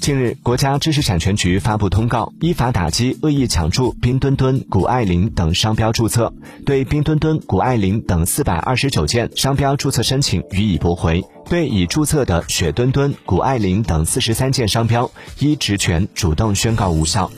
近日国家知识产权局发布通告依法打击恶意抢注冰墩墩谷爱凌等商标注册对冰墩墩谷爱凌等四百二十九件商标注册申请予以驳回对已注册的雪墩墩谷爱凌等四十三件商标依职权主动宣告无效。